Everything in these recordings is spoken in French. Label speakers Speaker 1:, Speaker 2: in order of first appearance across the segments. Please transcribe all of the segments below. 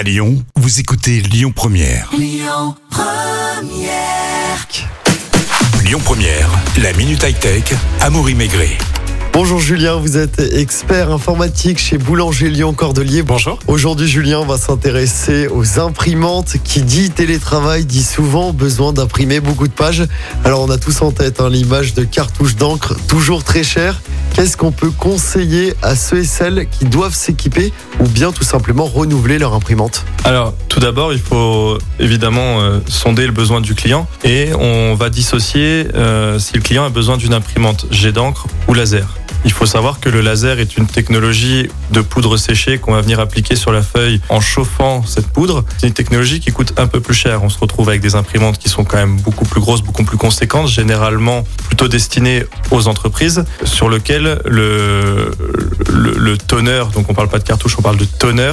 Speaker 1: À Lyon, vous écoutez Lyon Première. Lyon Première, la minute high-tech. Amaury Maigret.
Speaker 2: Bonjour Julien, vous êtes expert informatique chez Boulanger Lyon Cordelier.
Speaker 3: Bonjour.
Speaker 2: Aujourd'hui Julien, on va s'intéresser aux imprimantes. Qui dit télétravail dit souvent besoin d'imprimer beaucoup de pages. Alors on a tous en tête hein, l'image de cartouches d'encre toujours très chères. Qu'est-ce qu'on peut conseiller à ceux et celles qui doivent s'équiper ou bien tout simplement renouveler leur imprimante
Speaker 3: Alors, tout d'abord, il faut évidemment euh, sonder le besoin du client et on va dissocier euh, si le client a besoin d'une imprimante jet d'encre ou laser. Il faut savoir que le laser est une technologie de poudre séchée qu'on va venir appliquer sur la feuille en chauffant cette poudre. C'est une technologie qui coûte un peu plus cher. On se retrouve avec des imprimantes qui sont quand même beaucoup plus grosses, beaucoup plus conséquentes, généralement plutôt destinées aux entreprises, sur lequel le, le, le toner, donc on parle pas de cartouche, on parle de toner,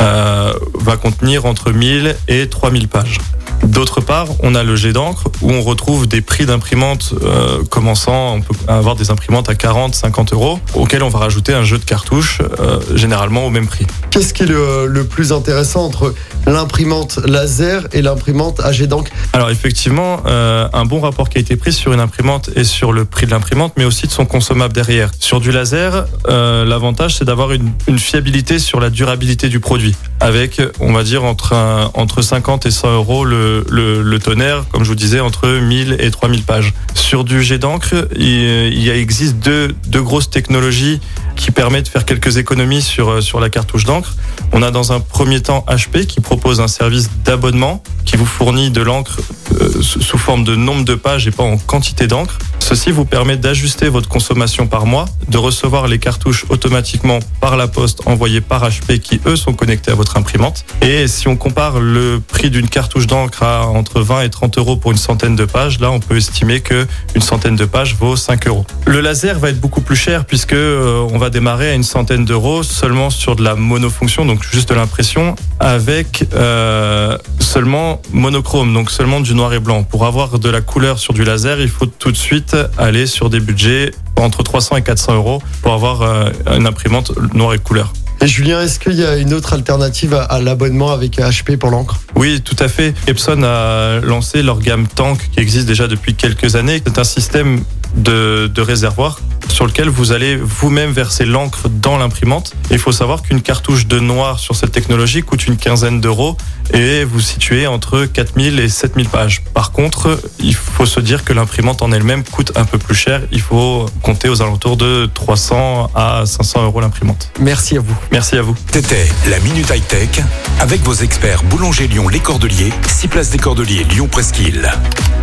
Speaker 3: euh, va contenir entre 1000 et 3000 pages. D'autre part, on a le jet d'encre où on retrouve des prix d'imprimantes euh, commençant, on peut avoir des imprimantes à 40, 50 euros, auxquelles on va rajouter un jeu de cartouches, euh, généralement au même prix.
Speaker 2: Qu'est-ce qui est le, le plus intéressant entre l'imprimante laser et l'imprimante à jet d'encre?
Speaker 3: Alors effectivement, euh, un bon rapport qui a été pris sur une imprimante et sur le prix de l'imprimante, mais aussi de son consommable derrière. Sur du laser, l'avantage c'est d'avoir une, une fiabilité sur la durabilité du produit, avec on va dire entre un- entre 50 et 100 euros le, le, tonnerre, comme je vous disais, entre 1000 et 3000 pages. Sur du jet d'encre, il, existe deux, deux grosses technologies qui permettent de faire quelques économies sur, euh, sur la cartouche d'encre. On a dans un premier temps HP qui propose un service d'abonnement qui vous fournit de l'encre euh, sous forme de nombre de pages et pas en quantité d'encre. Ceci vous permet d'ajuster votre consommation par mois, de recevoir les cartouches automatiquement par la poste envoyées par HP qui eux sont connectés à votre imprimante. Et si on compare le prix d'une cartouche d'encre à entre 20 et 30 euros pour une centaine de pages, là on peut estimer que une centaine de pages vaut 5 euros. Le laser va être beaucoup plus cher puisque euh, on va démarrer à une centaine d'euros seulement sur de la monofonction, donc juste de l'impression, avec euh, seulement monochrome, donc seulement du noir et blanc. Pour avoir de la couleur sur du laser, il faut tout de suite aller sur des budgets entre 300 et 400 euros pour avoir euh, une imprimante noir et couleur.
Speaker 2: Et Julien, est-ce qu'il y a une autre alternative à, à l'abonnement avec HP pour l'encre?
Speaker 3: Oui, tout à fait. Epson a lancé leur gamme Tank qui existe déjà depuis quelques années. C'est un système de, de réservoir sur lequel vous allez vous-même verser l'encre dans l'imprimante. Il faut savoir qu'une cartouche de noir sur cette technologie coûte une quinzaine d'euros et vous situez entre 4000 et 7000 pages. Par contre, il faut se dire que l'imprimante en elle-même coûte un peu plus cher. Il faut compter aux alentours de 300 à 500 euros l'imprimante.
Speaker 2: Merci à vous.
Speaker 3: Merci à vous.
Speaker 1: C'était la minute high-tech avec vos experts Boulanger Lyon Les Cordeliers, 6 places des Cordeliers Lyon Presqu'île.